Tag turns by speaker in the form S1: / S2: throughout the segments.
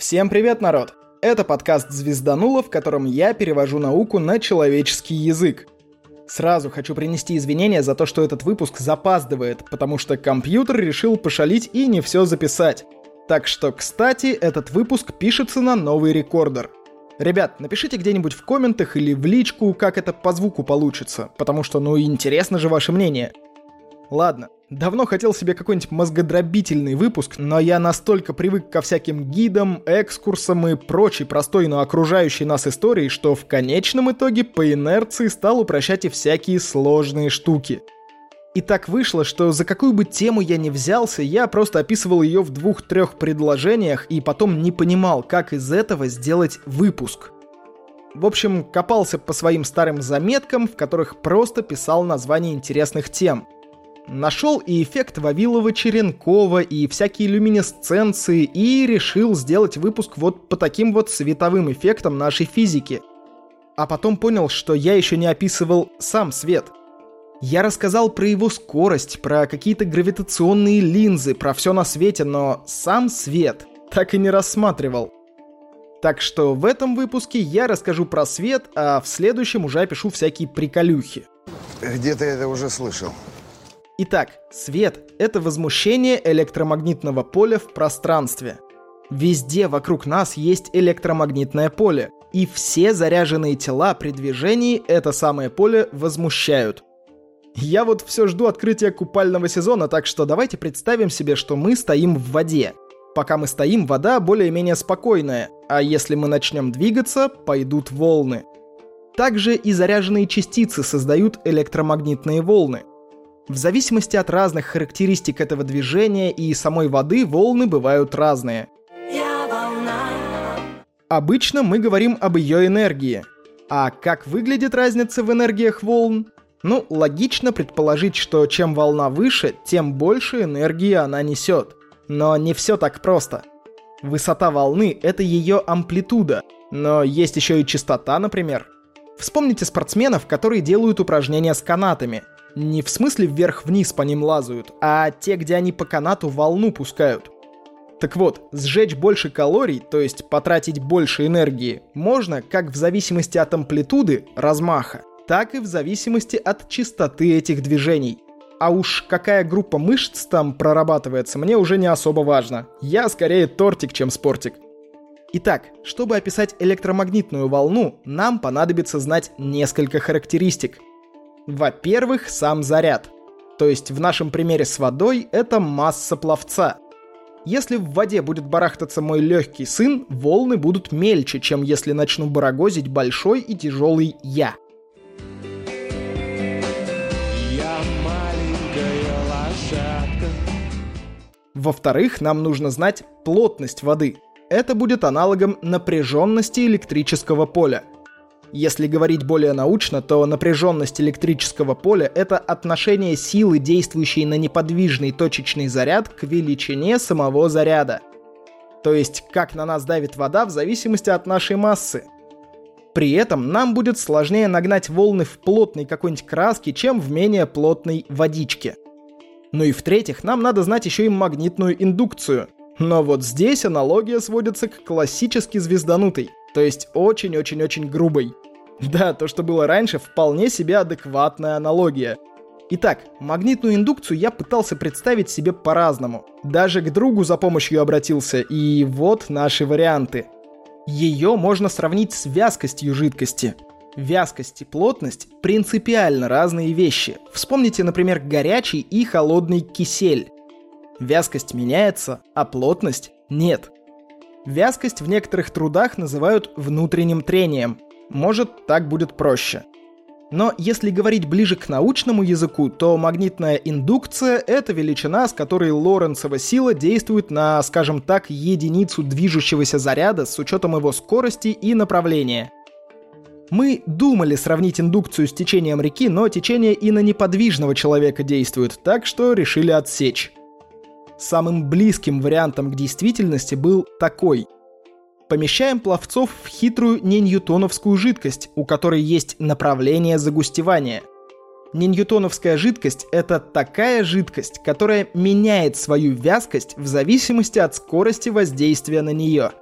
S1: Всем привет, народ! Это подкаст «Звездануло», в котором я перевожу науку на человеческий язык. Сразу хочу принести извинения за то, что этот выпуск запаздывает, потому что компьютер решил пошалить и не все записать. Так что, кстати, этот выпуск пишется на новый рекордер. Ребят, напишите где-нибудь в комментах или в личку, как это по звуку получится, потому что, ну, интересно же ваше мнение. Ладно, давно хотел себе какой-нибудь мозгодробительный выпуск, но я настолько привык ко всяким гидам, экскурсам и прочей простой, но окружающей нас истории, что в конечном итоге по инерции стал упрощать и всякие сложные штуки. И так вышло, что за какую бы тему я ни взялся, я просто описывал ее в двух-трех предложениях и потом не понимал, как из этого сделать выпуск. В общем, копался по своим старым заметкам, в которых просто писал названия интересных тем – Нашел и эффект Вавилова-Черенкова, и всякие люминесценции, и решил сделать выпуск вот по таким вот световым эффектам нашей физики. А потом понял, что я еще не описывал сам свет. Я рассказал про его скорость, про какие-то гравитационные линзы, про все на свете, но сам свет так и не рассматривал. Так что в этом выпуске я расскажу про свет, а в следующем уже опишу всякие приколюхи.
S2: Где-то это уже слышал.
S1: Итак, свет — это возмущение электромагнитного поля в пространстве. Везде вокруг нас есть электромагнитное поле, и все заряженные тела при движении это самое поле возмущают. Я вот все жду открытия купального сезона, так что давайте представим себе, что мы стоим в воде. Пока мы стоим, вода более-менее спокойная, а если мы начнем двигаться, пойдут волны. Также и заряженные частицы создают электромагнитные волны. В зависимости от разных характеристик этого движения и самой воды волны бывают разные. Обычно мы говорим об ее энергии. А как выглядит разница в энергиях волн? Ну, логично предположить, что чем волна выше, тем больше энергии она несет. Но не все так просто. Высота волны — это ее амплитуда, но есть еще и частота, например. Вспомните спортсменов, которые делают упражнения с канатами. Не в смысле вверх-вниз по ним лазают, а те, где они по канату волну пускают. Так вот, сжечь больше калорий, то есть потратить больше энергии, можно как в зависимости от амплитуды, размаха, так и в зависимости от частоты этих движений. А уж какая группа мышц там прорабатывается, мне уже не особо важно. Я скорее тортик, чем спортик. Итак, чтобы описать электромагнитную волну, нам понадобится знать несколько характеристик – во-первых, сам заряд. То есть в нашем примере с водой это масса пловца. Если в воде будет барахтаться мой легкий сын, волны будут мельче, чем если начну барагозить большой и тяжелый я. Во-вторых, нам нужно знать плотность воды. Это будет аналогом напряженности электрического поля – если говорить более научно, то напряженность электрического поля — это отношение силы, действующей на неподвижный точечный заряд, к величине самого заряда. То есть, как на нас давит вода в зависимости от нашей массы. При этом нам будет сложнее нагнать волны в плотной какой-нибудь краске, чем в менее плотной водичке. Ну и в-третьих, нам надо знать еще и магнитную индукцию. Но вот здесь аналогия сводится к классически звезданутой, то есть очень-очень-очень грубой. Да, то, что было раньше, вполне себе адекватная аналогия. Итак, магнитную индукцию я пытался представить себе по-разному. Даже к другу за помощью обратился, и вот наши варианты. Ее можно сравнить с вязкостью жидкости. Вязкость и плотность – принципиально разные вещи. Вспомните, например, горячий и холодный кисель. Вязкость меняется, а плотность – нет. Вязкость в некоторых трудах называют внутренним трением – может, так будет проще. Но если говорить ближе к научному языку, то магнитная индукция — это величина, с которой Лоренцева сила действует на, скажем так, единицу движущегося заряда с учетом его скорости и направления. Мы думали сравнить индукцию с течением реки, но течение и на неподвижного человека действует, так что решили отсечь. Самым близким вариантом к действительности был такой — Помещаем пловцов в хитрую неньютоновскую жидкость, у которой есть направление загустевания. Неньютоновская жидкость – это такая жидкость, которая меняет свою вязкость в зависимости от скорости воздействия на нее.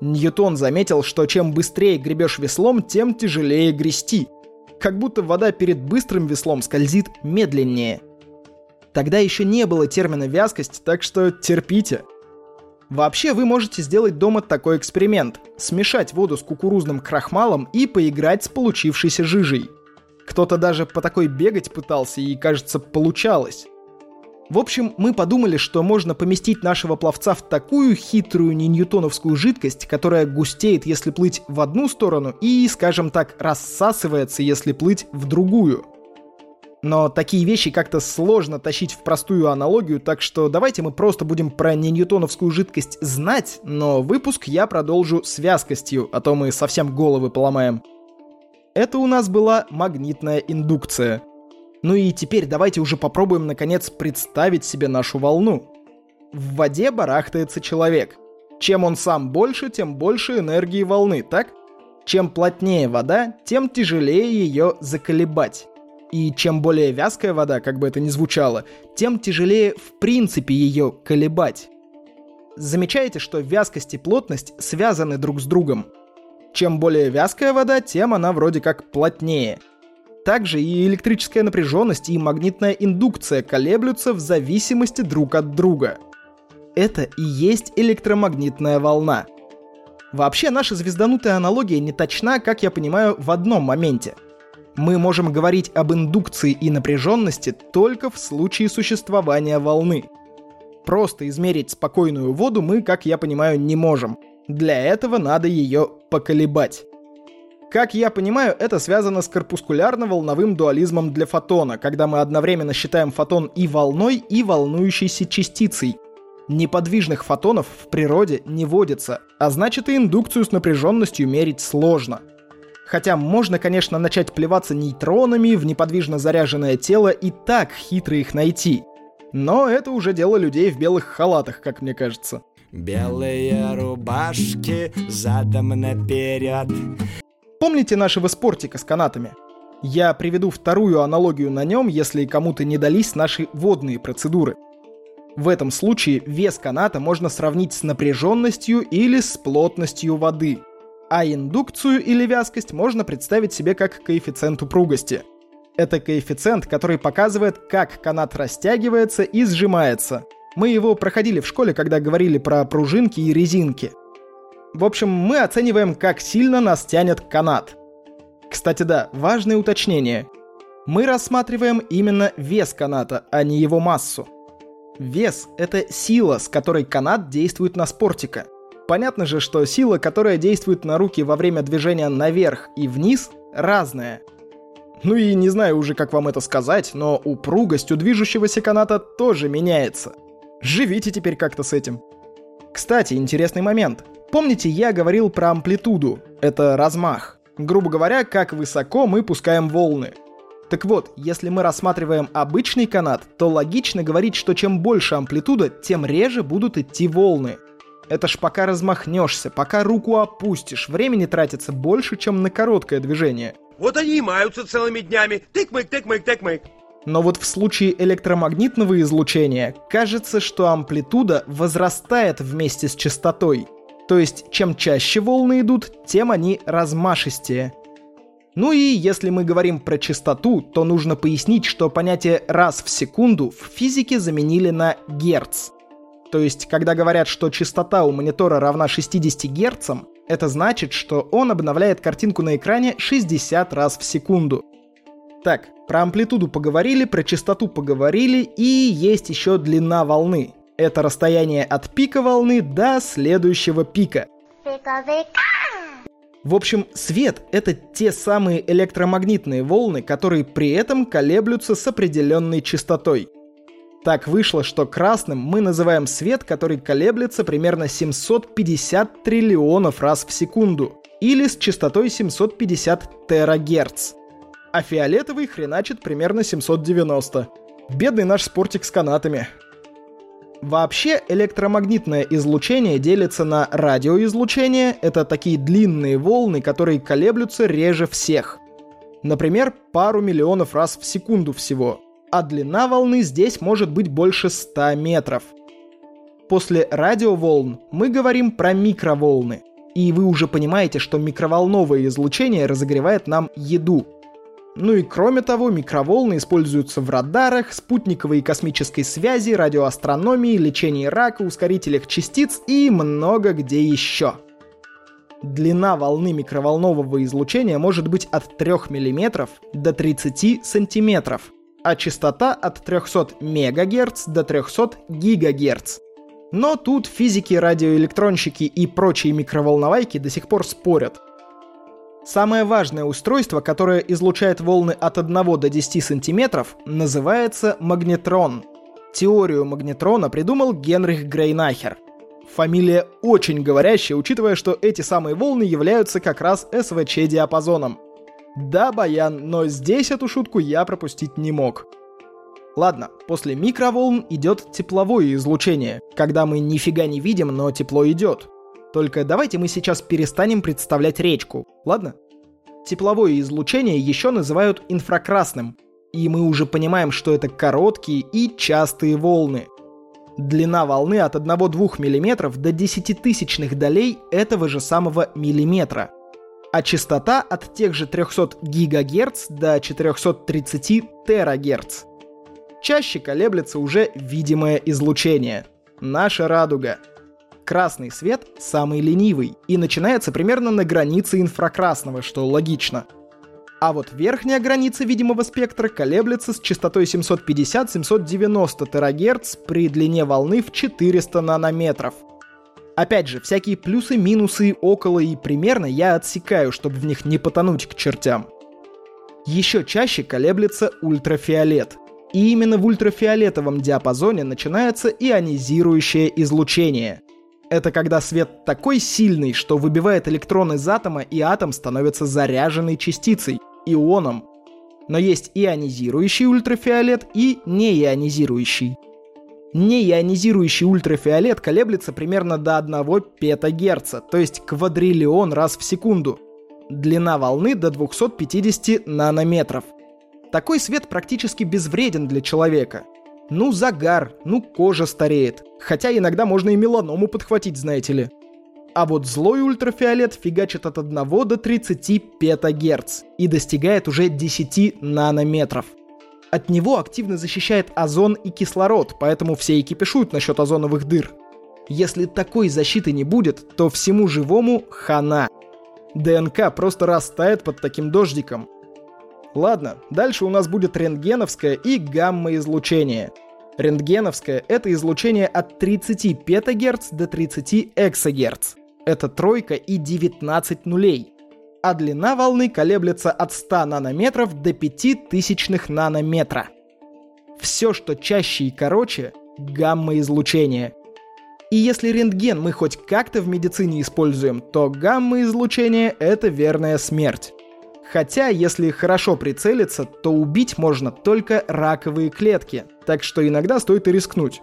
S1: Ньютон заметил, что чем быстрее гребешь веслом, тем тяжелее грести. Как будто вода перед быстрым веслом скользит медленнее. Тогда еще не было термина вязкость, так что терпите. Вообще вы можете сделать дома такой эксперимент. Смешать воду с кукурузным крахмалом и поиграть с получившейся жижей. Кто-то даже по такой бегать пытался и, кажется, получалось. В общем, мы подумали, что можно поместить нашего пловца в такую хитрую не ньютоновскую жидкость, которая густеет, если плыть в одну сторону, и, скажем так, рассасывается, если плыть в другую. Но такие вещи как-то сложно тащить в простую аналогию, так что давайте мы просто будем про не ньютоновскую жидкость знать, но выпуск я продолжу с вязкостью, а то мы совсем головы поломаем. Это у нас была магнитная индукция — ну и теперь давайте уже попробуем наконец представить себе нашу волну. В воде барахтается человек. Чем он сам больше, тем больше энергии волны, так? Чем плотнее вода, тем тяжелее ее заколебать. И чем более вязкая вода, как бы это ни звучало, тем тяжелее в принципе ее колебать. Замечаете, что вязкость и плотность связаны друг с другом. Чем более вязкая вода, тем она вроде как плотнее – также и электрическая напряженность и магнитная индукция колеблются в зависимости друг от друга. Это и есть электромагнитная волна. Вообще, наша звезданутая аналогия не точна, как я понимаю, в одном моменте. Мы можем говорить об индукции и напряженности только в случае существования волны. Просто измерить спокойную воду мы, как я понимаю, не можем. Для этого надо ее поколебать. Как я понимаю, это связано с корпускулярно-волновым дуализмом для фотона, когда мы одновременно считаем фотон и волной, и волнующейся частицей. Неподвижных фотонов в природе не водится, а значит и индукцию с напряженностью мерить сложно. Хотя можно, конечно, начать плеваться нейтронами в неподвижно заряженное тело и так хитро их найти. Но это уже дело людей в белых халатах, как мне кажется.
S3: Белые рубашки задом наперед
S1: Помните нашего спортика с канатами? Я приведу вторую аналогию на нем, если кому-то не дались наши водные процедуры. В этом случае вес каната можно сравнить с напряженностью или с плотностью воды. А индукцию или вязкость можно представить себе как коэффициент упругости. Это коэффициент, который показывает, как канат растягивается и сжимается. Мы его проходили в школе, когда говорили про пружинки и резинки – в общем, мы оцениваем, как сильно нас тянет канат. Кстати, да, важное уточнение. Мы рассматриваем именно вес каната, а не его массу. Вес — это сила, с которой канат действует на спортика. Понятно же, что сила, которая действует на руки во время движения наверх и вниз, разная. Ну и не знаю уже, как вам это сказать, но упругость у движущегося каната тоже меняется. Живите теперь как-то с этим. Кстати, интересный момент. Помните, я говорил про амплитуду? Это размах. Грубо говоря, как высоко мы пускаем волны. Так вот, если мы рассматриваем обычный канат, то логично говорить, что чем больше амплитуда, тем реже будут идти волны. Это ж пока размахнешься, пока руку опустишь, времени тратится больше, чем на короткое движение.
S4: Вот они и маются целыми днями. Тык-мык, тык-мык, тык-мык.
S1: Но вот в случае электромагнитного излучения кажется, что амплитуда возрастает вместе с частотой. То есть, чем чаще волны идут, тем они размашистее. Ну и если мы говорим про частоту, то нужно пояснить, что понятие «раз в секунду» в физике заменили на «герц». То есть, когда говорят, что частота у монитора равна 60 Гц, это значит, что он обновляет картинку на экране 60 раз в секунду. Так, про амплитуду поговорили, про частоту поговорили, и есть еще длина волны. Это расстояние от пика волны до следующего пика. В общем, свет — это те самые электромагнитные волны, которые при этом колеблются с определенной частотой. Так вышло, что красным мы называем свет, который колеблется примерно 750 триллионов раз в секунду, или с частотой 750 терагерц. А фиолетовый хреначит примерно 790. Бедный наш спортик с канатами. Вообще электромагнитное излучение делится на радиоизлучение, это такие длинные волны, которые колеблются реже всех. Например, пару миллионов раз в секунду всего. А длина волны здесь может быть больше 100 метров. После радиоволн мы говорим про микроволны. и вы уже понимаете, что микроволновое излучение разогревает нам еду. Ну и кроме того, микроволны используются в радарах, спутниковой и космической связи, радиоастрономии, лечении рака, ускорителях частиц и много где еще. Длина волны микроволнового излучения может быть от 3 мм до 30 см, а частота от 300 МГц до 300 ГГц. Но тут физики, радиоэлектронщики и прочие микроволновайки до сих пор спорят. Самое важное устройство, которое излучает волны от 1 до 10 сантиметров, называется магнетрон. Теорию магнетрона придумал Генрих Грейнахер. Фамилия очень говорящая, учитывая, что эти самые волны являются как раз СВЧ-диапазоном. Да, Баян, но здесь эту шутку я пропустить не мог. Ладно, после микроволн идет тепловое излучение, когда мы нифига не видим, но тепло идет. Только давайте мы сейчас перестанем представлять речку, ладно? Тепловое излучение еще называют инфракрасным, и мы уже понимаем, что это короткие и частые волны. Длина волны от 1-2 мм до 10 тысячных долей этого же самого миллиметра. А частота от тех же 300 ГГц до 430 ТГц. Чаще колеблется уже видимое излучение. Наша радуга. Красный свет самый ленивый и начинается примерно на границе инфракрасного, что логично. А вот верхняя граница видимого спектра колеблется с частотой 750-790 ТГц при длине волны в 400 нанометров. Опять же, всякие плюсы, минусы, около и примерно я отсекаю, чтобы в них не потонуть к чертям. Еще чаще колеблется ультрафиолет. И именно в ультрафиолетовом диапазоне начинается ионизирующее излучение. Это когда свет такой сильный, что выбивает электрон из атома, и атом становится заряженной частицей, ионом. Но есть ионизирующий ультрафиолет и неионизирующий. Неионизирующий ультрафиолет колеблется примерно до 1 петагерца, то есть квадриллион раз в секунду. Длина волны до 250 нанометров. Такой свет практически безвреден для человека – ну, загар, ну, кожа стареет. Хотя иногда можно и меланому подхватить, знаете ли. А вот злой ультрафиолет фигачит от 1 до 30 петагерц и достигает уже 10 нанометров. От него активно защищает озон и кислород, поэтому все и кипишуют насчет озоновых дыр. Если такой защиты не будет, то всему живому хана. ДНК просто растает под таким дождиком. Ладно, дальше у нас будет рентгеновское и гамма-излучение. Рентгеновское — это излучение от 30 петагерц до 30 эксагерц. Это тройка и 19 нулей. А длина волны колеблется от 100 нанометров до 5000 нанометра. Все, что чаще и короче — гамма-излучение. И если рентген мы хоть как-то в медицине используем, то гамма-излучение — это верная смерть. Хотя, если хорошо прицелиться, то убить можно только раковые клетки, так что иногда стоит и рискнуть.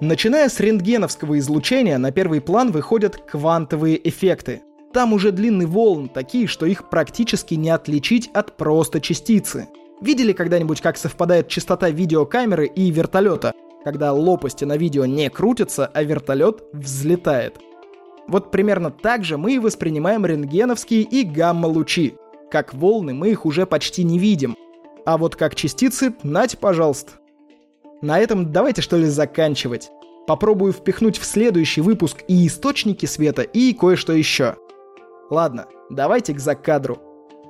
S1: Начиная с рентгеновского излучения, на первый план выходят квантовые эффекты. Там уже длины волн такие, что их практически не отличить от просто частицы. Видели когда-нибудь, как совпадает частота видеокамеры и вертолета, когда лопасти на видео не крутятся, а вертолет взлетает? Вот примерно так же мы и воспринимаем рентгеновские и гамма-лучи. Как волны мы их уже почти не видим. А вот как частицы, нате, пожалуйста. На этом давайте что ли заканчивать. Попробую впихнуть в следующий выпуск и источники света, и кое-что еще. Ладно, давайте к закадру.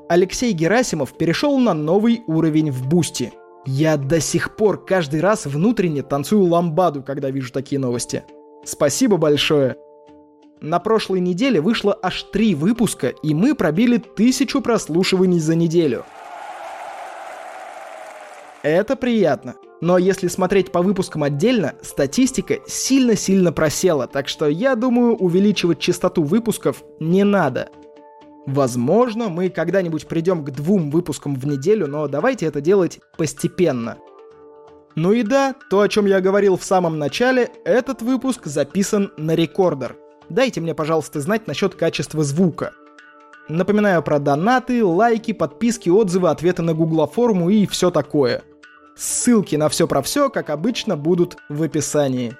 S1: Алексей Герасимов перешел на новый уровень в бусте. Я до сих пор каждый раз внутренне танцую ламбаду, когда вижу такие новости. Спасибо большое. На прошлой неделе вышло аж три выпуска, и мы пробили тысячу прослушиваний за неделю. Это приятно. Но если смотреть по выпускам отдельно, статистика сильно-сильно просела, так что я думаю, увеличивать частоту выпусков не надо. Возможно, мы когда-нибудь придем к двум выпускам в неделю, но давайте это делать постепенно. Ну и да, то, о чем я говорил в самом начале, этот выпуск записан на рекордер дайте мне, пожалуйста, знать насчет качества звука. Напоминаю про донаты, лайки, подписки, отзывы, ответы на Гугла форму и все такое. Ссылки на все про все, как обычно, будут в описании.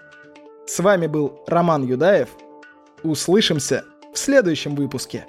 S1: С вами был Роман Юдаев. Услышимся в следующем выпуске.